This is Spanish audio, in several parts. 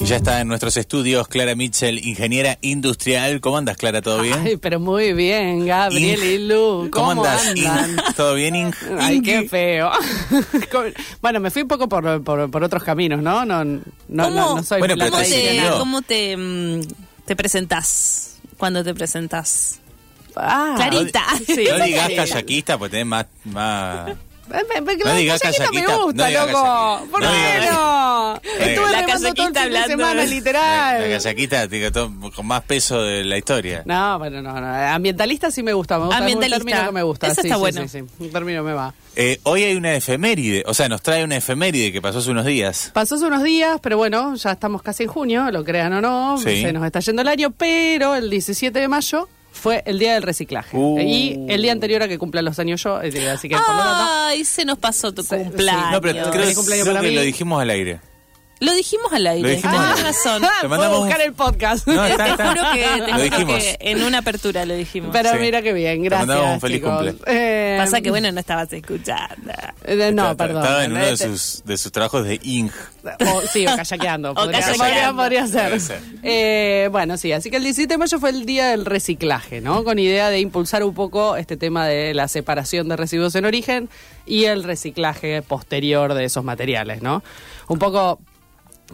Y ya está en nuestros estudios Clara Mitchell, ingeniera industrial. ¿Cómo andas, Clara? ¿Todo bien? Ay, pero muy bien, Gabriel y Lu. ¿Cómo, andas? andan? Ing? ¿Todo bien, Ing? Ay, qué feo. bueno, me fui un poco por, por, por otros caminos, ¿no? No, no, no, ¿Cómo, no soy Bueno, pero ¿cómo te te, cómo te, mm, te presentás cuando te presentás? Ah, Clarita. sí, no digas callaquista, pues tenés más... más... Me- me- No digas callaquita me gusta, no digas loco. callaquita. ¿Por No qué digas no? callaquita. Estuve La remando todo el callaquita fin de hablando semana, literal. La callaquita tiene todo con más peso de la historia. No, bueno, no, no. Ambientalista sí me gusta. Me gusta es un Ambientalista. término que me gusta. Eso sí, está sí, bueno. Sí, sí. Un término me va. Eh, hoy hay una efeméride, o sea, nos trae una efeméride que pasó hace unos días. Pasó hace unos días, pero bueno, ya estamos casi en junio, lo crean o no, Sí. se nos está yendo el año, pero el 17 de mayo fue el día del reciclaje. Uh. Y el día anterior a que cumpla los años yo, eh, así que por lo tanto, Ay, se nos pasó tu sí. cumpleaños. No, pero creo, cumpleaños creo para que mí. lo dijimos al aire. Lo dijimos al aire. Dijimos al aire. razón. Te puedo mandamos un- buscar el podcast. No, está, Te juro que, te Lo juro dijimos. que en una apertura lo dijimos. Pero Sí. mira qué bien, Te gracias. mandamos un feliz chicos. cumple. Eh, Pasa que, bueno, no estabas escuchando. eh, no, perdón. Estaba en uno de Este- sus, de sus trabajos de Ing. O, sí, o callaqueando. podría, callaqueando. podría- podría ser. Ser. Eh, bueno, sí, así que el 17 de mayo fue el día del reciclaje, ¿no? Con idea de impulsar un poco este tema de la separación de residuos en origen y el reciclaje posterior de esos materiales, ¿no? Un poco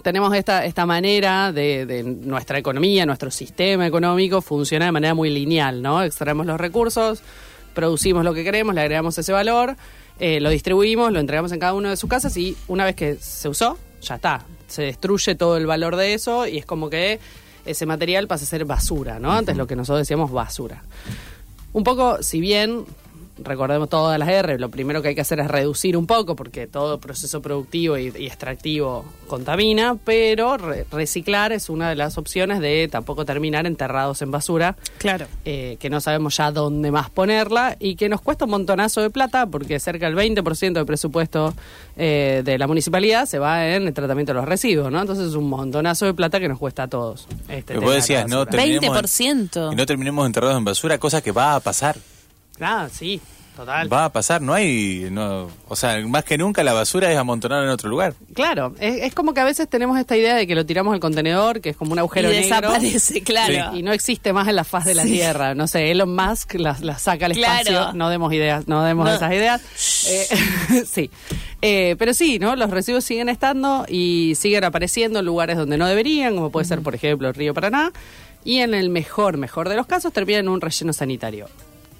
tenemos esta, esta manera de, de nuestra economía, nuestro sistema económico funciona de manera muy lineal, ¿no? Extraemos los recursos, producimos lo que queremos, le agregamos ese valor, eh, lo distribuimos, lo entregamos en cada una de sus casas y una vez que se usó, ya está. Se destruye todo el valor de eso y es como que ese material pasa a ser basura, ¿no? Antes lo que nosotros decíamos basura. Un poco, si bien recordemos todas las R, lo primero que hay que hacer es reducir un poco porque todo proceso productivo y, y extractivo contamina, pero re- reciclar es una de las opciones de tampoco terminar enterrados en basura, Claro. eh, que no sabemos ya dónde más ponerla y que nos cuesta un montonazo de plata porque cerca del 20% del presupuesto eh, de la municipalidad se va en el tratamiento de los residuos, ¿no? Entonces es un montonazo de plata que nos cuesta a todos. Este Pero vos decías, no terminemos, 20%. y no terminemos enterrados en basura, cosa que va a pasar. Ah, sí, total. Va a pasar, no hay... No, o sea, más que nunca la basura es amontonada en otro lugar. Claro, es, es como que a veces tenemos esta idea de que lo tiramos al contenedor, que es como un Y agujero negro. desaparece, claro. Y no existe más en la faz de la Sí. Tierra. No sé, Elon Musk la, la saca al Claro. espacio. No demos ideas, no demos No. esas ideas. Eh, sí. Eh, pero sí, ¿no? Los residuos siguen estando y siguen apareciendo en lugares donde no deberían, como puede ser, por ejemplo, el río Paraná. Y en el mejor, mejor de los casos, termina en un relleno sanitario.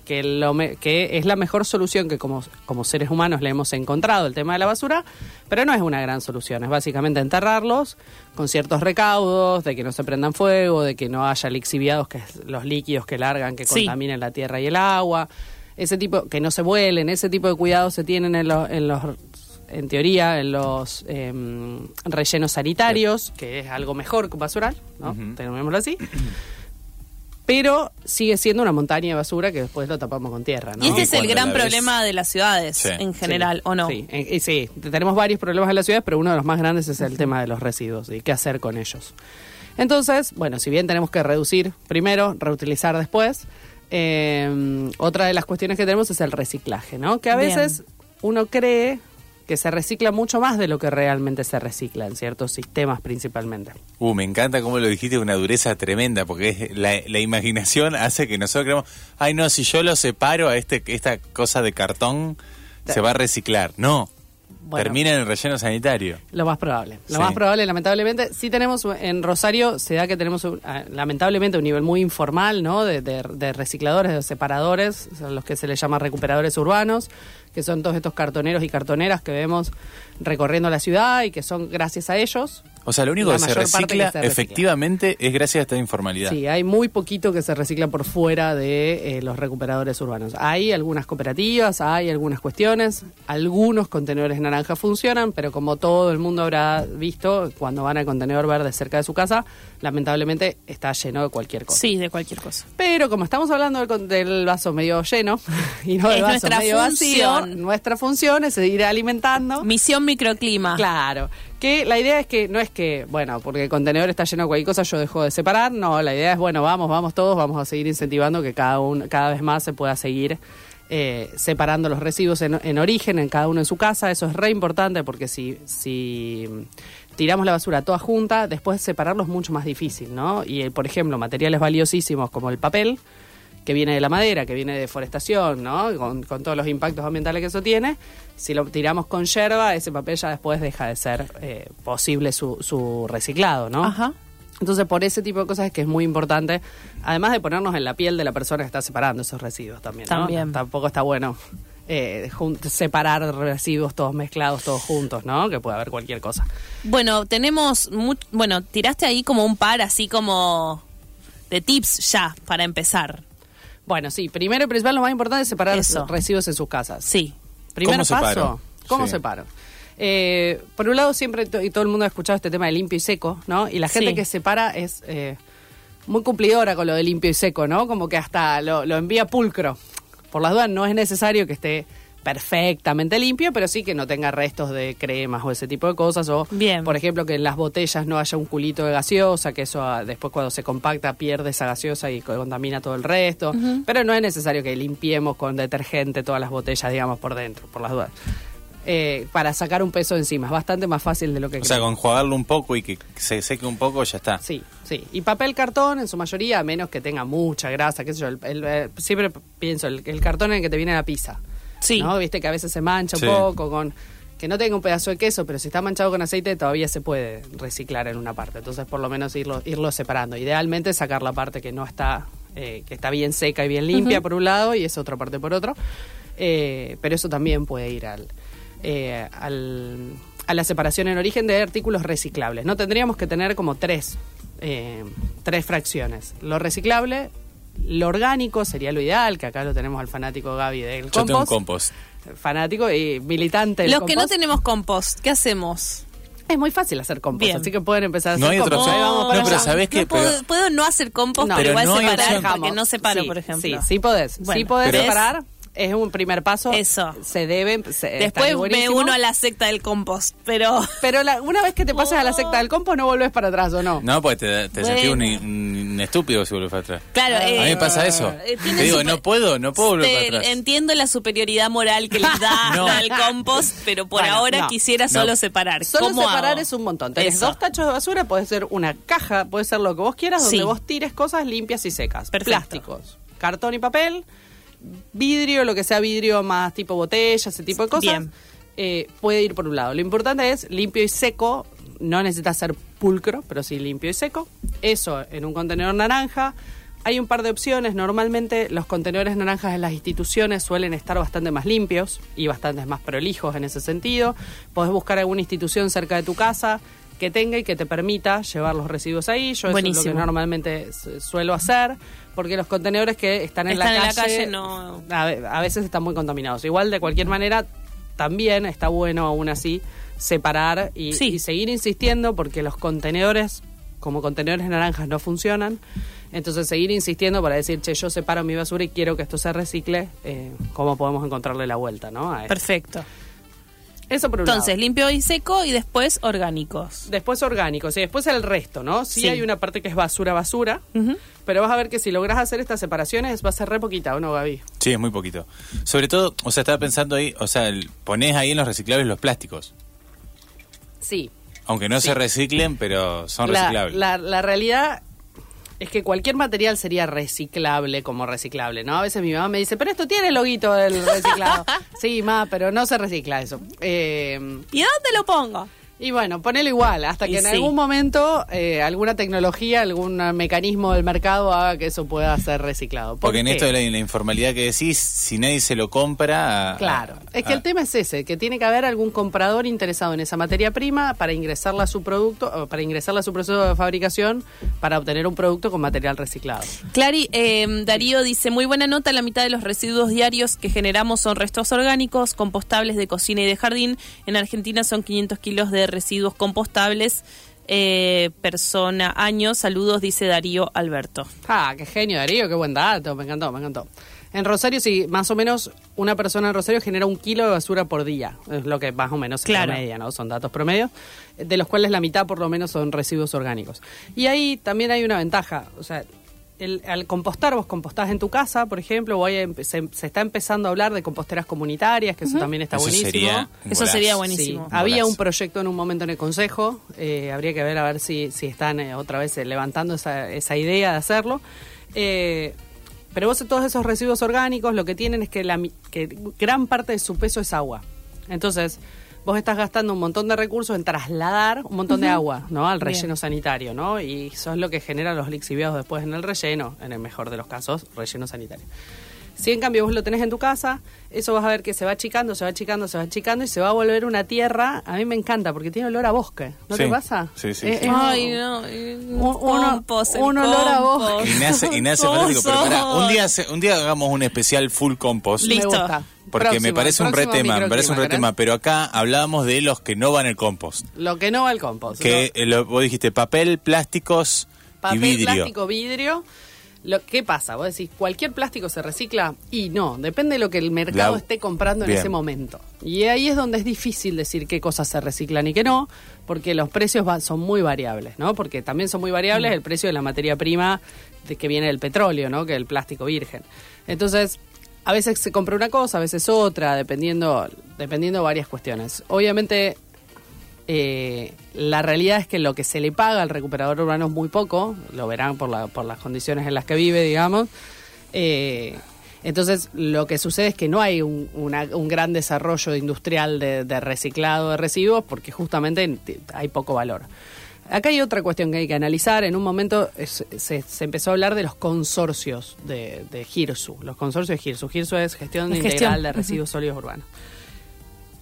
Que, lo me- que es la mejor solución que como, como seres humanos le hemos encontrado el tema de la basura, pero no es una gran solución, es básicamente enterrarlos con ciertos recaudos, de que no se prendan fuego, de que no haya lixiviados, que es los líquidos que largan, que Sí. contaminen la tierra y el agua, ese tipo, que no se vuelen, ese tipo de cuidados se tienen en, los en los en teoría, en los em, rellenos sanitarios, que es algo mejor que un basural, ¿no? Tengámoslo así. Pero sigue siendo una montaña de basura que después lo tapamos con tierra, ¿no? Y este Y es el gran problema de las ciudades Sí. en general, Sí, ¿o no? Sí, eh, y sí, tenemos varios problemas en las ciudades, pero uno de los más grandes es el tema de los residuos y qué hacer con ellos. Entonces, bueno, si bien tenemos que reducir primero, reutilizar después, eh, otra de las cuestiones que tenemos es el reciclaje, ¿no? Que a Bien. veces uno cree que se recicla mucho más de lo que realmente se recicla en ciertos sistemas principalmente. Uh, me encanta cómo lo dijiste una dureza tremenda, porque es- la, la imaginación hace que nosotros creamos, ay no, si yo lo separo a este esta cosa de cartón, se va a reciclar. No, Bueno. termina en el relleno sanitario. Lo más probable. Lo Sí. más probable, lamentablemente, sí tenemos en Rosario, se da que tenemos un- ah, lamentablemente un nivel muy informal, ¿no? De, de- de recicladores, de separadores, son los que se les llama recuperadores urbanos, que son todos estos cartoneros y cartoneras que vemos recorriendo la ciudad y que son gracias a ellos. O sea, lo único que se recicla que se recicla. efectivamente es gracias a esta informalidad. Sí, hay muy poquito que se recicla por fuera de eh, los recuperadores urbanos. Hay algunas cooperativas, hay algunas cuestiones, algunos contenedores naranja funcionan, pero como todo el mundo habrá visto, cuando van al contenedor verde cerca de su casa, lamentablemente está lleno de cualquier cosa. Sí, de cualquier cosa. Pero como estamos hablando del, vaso medio lleno y no del Es vaso nuestra medio vacío, función. nuestra función es seguir alimentando. Misión microclima. Claro. Que la idea es que no es que, bueno, porque el contenedor está lleno de cualquier cosa, yo dejo de separar. No, la idea es, bueno, vamos, vamos todos, vamos a seguir incentivando que cada, un, cada vez más se pueda seguir eh, separando los residuos en, en origen, en cada uno en su casa. Eso es re importante porque si, si tiramos la basura toda junta, después separarlo es mucho más difícil, ¿no? Y, eh, por ejemplo, materiales valiosísimos como el papel, que viene de la madera, que viene de deforestación, ¿no? Con, con todos los impactos ambientales que eso tiene, si lo tiramos con yerba, ese papel ya después deja de ser eh, posible su, su reciclado, ¿no? Ajá. Entonces, por ese tipo de cosas es que es muy importante, además de ponernos en la piel de la persona que está separando esos residuos también. ¿no? También. Tampoco está bueno eh, separar residuos todos mezclados, todos juntos, ¿no? Que puede haber cualquier cosa. Bueno, tenemos, bueno, tiraste ahí como un par así como de tips ya para empezar. Bueno, sí, primero y principal, lo más importante es separar Eso. residuos en sus casas. Sí. Primer ¿Cómo paso, separo? ¿cómo Sí. separo? Eh, por un lado, siempre, y todo el mundo ha escuchado este tema de limpio y seco, ¿no? Y la gente Sí. que separa es eh, muy cumplidora con lo de limpio y seco, ¿no? Como que hasta lo, lo envía pulcro. Por las dudas, no es necesario que esté perfectamente limpio, pero sí que no tenga restos de cremas o ese tipo de cosas. O, Bien. por ejemplo, que en las botellas no haya un culito de gaseosa, que eso ah, después cuando se compacta pierde esa gaseosa y co- contamina todo el resto. Pero no es necesario que limpiemos con detergente todas las botellas, digamos, por dentro, por las dudas. Eh, para sacar un peso de encima. Es bastante más fácil de lo que O sea, con jugarlo un poco y que se seque un poco, ya está. Sí, sí. Y papel cartón, en su mayoría, a menos que tenga mucha grasa, qué sé yo. el- el- eh, siempre pienso, el, el cartón en el que te viene la pizza. Sí. ¿no? Viste que a veces se mancha un Sí. poco con... Que no tenga un pedazo de queso, pero si está manchado con aceite todavía se puede reciclar en una parte. Entonces, por lo menos irlo, irlo separando. Idealmente sacar la parte que no está, eh, que está bien seca y bien limpia por un lado y esa otra parte por otro. Eh, pero eso también puede ir al, eh, al- a la separación en origen de artículos reciclables. No tendríamos que tener como tres, eh, tres fracciones. Lo reciclable, lo orgánico sería lo ideal, que acá lo tenemos al fanático Gaby del Yo tengo un compost. compost. Fanático y militante del Los que no compost. tenemos compost, ¿qué hacemos? Es muy fácil hacer compost, Bien. así que pueden empezar a No hacer hay compost. No, para pero allá. ¿sabés qué? No puedo, Pero- puedo no hacer compost, No. pero igual separar porque no separo, Sí, por ejemplo. Sí, sí podés. Bueno, sí podés pero- separar. Es un primer paso. Eso. Se debe. se- Después buenísimo. uno a la secta del compost, pero... Pero la- una vez que te pases a la secta del compost, no volvés para atrás, ¿o no? No, pues te, te sentís un, un estúpido si vuelves para atrás. Claro, a mí me eh, pasa eso. eh, Te digo, super- no puedo, no puedo volver para atrás. Entiendo la superioridad moral que les da No. el compost, pero por Bueno, ahora no. quisiera No. solo separar. Solo ¿Cómo separar hago? es un montón. Tenés Eso. dos tachos de basura, puede ser una caja, puede ser lo que vos quieras, donde Sí. vos tires cosas limpias y secas. Perfecto. Plásticos, cartón y papel, vidrio, lo que sea vidrio más tipo botella, ese tipo de cosas. Eh, puede ir por un lado. Lo importante es limpio y seco. No necesita ser pulcro, pero sí limpio y seco. Eso en un contenedor naranja. Hay un par de opciones. Normalmente los contenedores naranjas en las instituciones suelen estar bastante más limpios y bastante más prolijos en ese sentido. Podés buscar alguna institución cerca de tu casa que tenga y que te permita llevar los residuos ahí. Yo eso es lo que normalmente su- suelo hacer, porque los contenedores que están en, Están la, en la calle, no- a, ve- a veces están muy contaminados. Igual, de cualquier manera, también está bueno aún así separar y, Sí. y seguir insistiendo porque los contenedores, como contenedores naranjas, no funcionan. Entonces, seguir insistiendo para decir, che, yo separo mi basura y quiero que esto se recicle, eh, ¿cómo podemos encontrarle la vuelta, no? A. Perfecto. Eso por un Entonces, lado. limpio y seco y después orgánicos. Después orgánicos y después el resto, ¿no? Sí, Sí. hay una parte que es basura, basura, pero vas a ver que si logras hacer estas separaciones va a ser re poquita, ¿o no, Gaby? Sí, es muy poquito. Sobre todo, o sea, estaba pensando ahí, o sea, el- ponés ahí en los reciclables los plásticos. Sí, Aunque no Sí. se reciclen, pero son la, reciclables. la- la realidad es que cualquier material sería reciclable como reciclable, ¿no? A veces mi mamá me dice, pero esto tiene el loguito del reciclado. sí, ma, pero no se recicla eso. Eh, ¿Y dónde lo pongo? Y bueno, ponelo igual, hasta Y que en sí. algún momento eh, alguna tecnología, algún mecanismo del mercado haga que eso pueda ser reciclado. ¿Por Porque en esto de la, la informalidad que decís, si nadie se lo compra... a- Claro, a- es que a- el tema es ese, que tiene que haber algún comprador interesado en esa materia prima para ingresarla a su producto, o para ingresarla a su proceso de fabricación para obtener un producto con material reciclado. Clary, eh, Darío dice, muy buena nota, la mitad de los residuos diarios que generamos son restos orgánicos, compostables de cocina y de jardín. En Argentina son 500 kilos de residuos compostables. Eh, persona, año, saludos, dice Darío Alberto. Ah, qué genio, Darío, qué buen dato, me encantó, me encantó. En Rosario, sí, más o menos una persona en Rosario genera un kilo de basura por día, es lo que más o menos es Claro. promedia, ¿no? Son datos promedio, de los cuales la mitad por lo menos son residuos orgánicos. Y ahí también hay una ventaja, o sea, el- al compostar, vos compostás en tu casa, por ejemplo, o hay empe- se, se está empezando a hablar de composteras comunitarias, que eso también está Eso buenísimo. sería Eso sería Sí, buenísimo. había un proyecto en un momento en el Consejo, eh, habría que ver a ver si, si están eh, otra vez eh, levantando esa, esa idea de hacerlo. Eh, pero vos todos esos residuos orgánicos lo que tienen es que, la, mi- que gran parte de su peso es agua. Entonces, vos estás gastando un montón de recursos en trasladar un montón de agua ¿no? al Bien. relleno sanitario, ¿no? Y eso es lo que genera los lixiviados después en el relleno, en el mejor de los casos, relleno sanitario. Si en cambio vos lo tenés en tu casa, eso vas a ver que se va achicando, se va achicando, se va achicando y se va a volver una tierra. A mí me encanta porque tiene olor a bosque. ¿No te pasa? Sí, sí, sí. es- Ay, no. Un- compost, olor a bosque. Y nace, y nace fanático, pero pará, un día, hace- un día hagamos un especial full compost. Me Listo. gusta. Porque me parece un re tema, me parece un re microclima, tema, pero acá hablábamos de los que no van al compost. Lo que no va al compost. Que Lo- eh, lo- vos dijiste papel, plásticos papel, y vidrio. plástico, vidrio. Lo, ¿Qué pasa? Vos decís, ¿cualquier plástico se recicla? Y no, depende de lo que el mercado La- esté comprando en ese momento. Y ahí es donde es difícil decir qué cosas se reciclan y qué no, porque los precios son muy variables, ¿no? Porque también son muy variables el precio de la materia prima de que viene del petróleo, ¿no? Que es el plástico virgen. Entonces, a veces se compra una cosa, a veces otra, dependiendo, dependiendo varias cuestiones. Obviamente, eh, la realidad es que lo que se le paga al recuperador urbano es muy poco, lo verán por, la, por las condiciones en las que vive, digamos. Eh, entonces, lo que sucede es que no hay un, gran desarrollo industrial de, de reciclado de residuos porque justamente hay poco valor. Acá hay otra cuestión que hay que analizar. En un momento es- se, se empezó a hablar de los consorcios de, de GIRSU. Los consorcios de GIRSU. GIRSU es Gestión Es Integral gestión. de Residuos Sólidos Urbanos.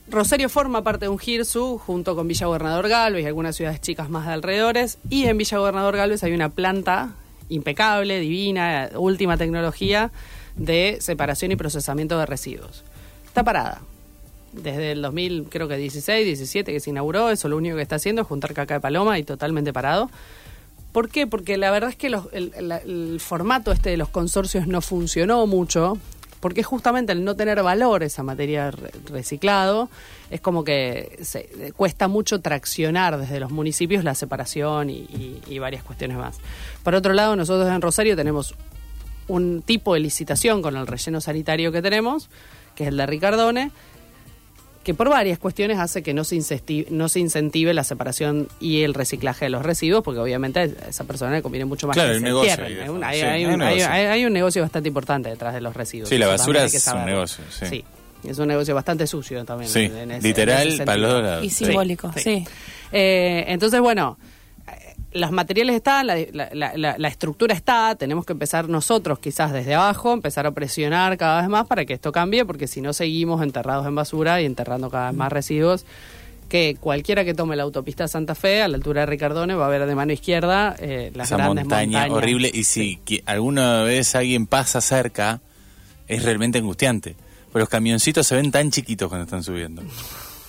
Rosario forma parte de un GIRSU junto con Villa Gobernador Galvez y algunas ciudades chicas más de alrededores. Y en Villa Gobernador Galvez hay una planta impecable, divina, última tecnología de separación y procesamiento de residuos. Está parada. Desde el 2000, creo que 16, 17 que se inauguró, eso lo único que está haciendo es juntar caca de paloma y totalmente parado. ¿Por qué? Porque la verdad es que el, el- el formato este de los consorcios no funcionó mucho, porque justamente al no tener valor esa materia re- reciclado, es como que se, cuesta mucho traccionar desde los municipios la separación y, y- y varias cuestiones más. Por otro lado, nosotros en Rosario tenemos un tipo de licitación con el relleno sanitario que tenemos, que es el de Ricardone, que por varias cuestiones hace que no se, no se incentive la separación y el reciclaje de los residuos, porque obviamente a esa persona le conviene mucho más Claro, que el se negocio Hay un- hay, sí, hay un, negocio. hay- hay un negocio bastante importante detrás de los residuos. Sí, la basura es un negocio, sí. es un negocio bastante sucio también. Sí, en- en ese- literal, en ese para los sentido. dos lados. Y Sí. simbólico, sí. Eh, entonces, bueno, los materiales están, la, la- la- la- estructura está, tenemos que empezar nosotros quizás desde abajo, empezar a presionar cada vez más para que esto cambie, porque si no seguimos enterrados en basura y enterrando cada vez más residuos, que cualquiera que tome la autopista Santa Fe a la altura de Ricardone va a ver de mano izquierda eh, las Esa grandes montaña montañas. horrible. Y si alguna vez alguien pasa cerca, es realmente angustiante. Porque los camioncitos se ven tan chiquitos cuando están subiendo.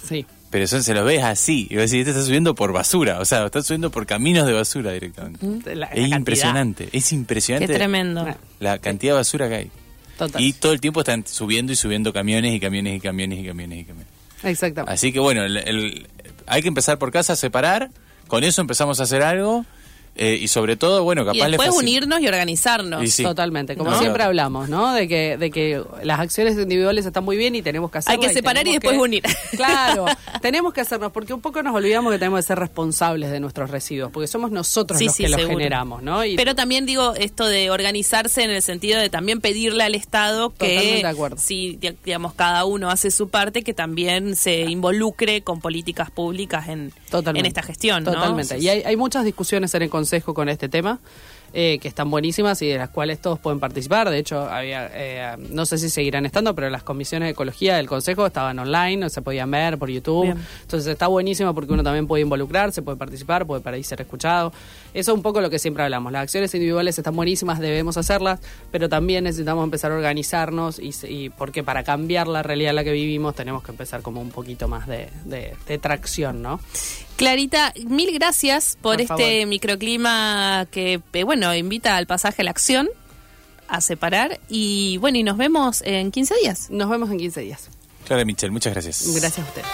Sí. Pero eso se los ves así. Y vas a decir, este está subiendo por basura. O sea, está subiendo por caminos de basura directamente. La- la es impresionante. Es Qué impresionante tremendo. la cantidad de basura que hay. Total. Y todo el tiempo están subiendo y subiendo camiones y camiones y camiones y camiones y camiones. Exactamente. Así que bueno, el- el- hay que empezar por casa a separar. Con eso empezamos a hacer algo. Eh, y sobre todo, bueno, Y capaz le después unirnos y organizarnos. Y sí. Totalmente, como No. siempre hablamos, ¿no? De que, de que las acciones individuales están muy bien y tenemos que Hay hacerlas. que separar y después que- unir. Claro, tenemos que hacernos, porque un poco nos olvidamos que tenemos que ser responsables de nuestros residuos, porque somos nosotros Sí, los sí, que los seguro. generamos, ¿no? Y Pero también digo esto de organizarse en el sentido de también pedirle al Estado Totalmente que de acuerdo. si di- digamos cada uno hace su parte que también se involucre con políticas públicas en, Totalmente. en esta gestión, ¿no? Totalmente. Y hay, hay muchas discusiones en el Consejo con este tema. Eh, que están buenísimas y de las cuales todos pueden participar. De hecho, había, eh, no sé si seguirán estando, pero las comisiones de ecología del Consejo estaban online, se podían ver por YouTube. Bien. Entonces está buenísimo porque uno también puede involucrarse, puede participar, puede para ahí ser escuchado. Eso es un poco lo que siempre hablamos. Las acciones individuales están buenísimas, debemos hacerlas, pero también necesitamos empezar a organizarnos y, porque para cambiar la realidad en la que vivimos tenemos que empezar como un poquito más de, de- de tracción, ¿no? Clarita, mil gracias por, Por este favor. microclima que, eh, bueno, invita al pasaje a la acción, a separar y bueno, y nos vemos en 15 días. Nos vemos en 15 días. Clara Michel, muchas gracias. Gracias a ustedes.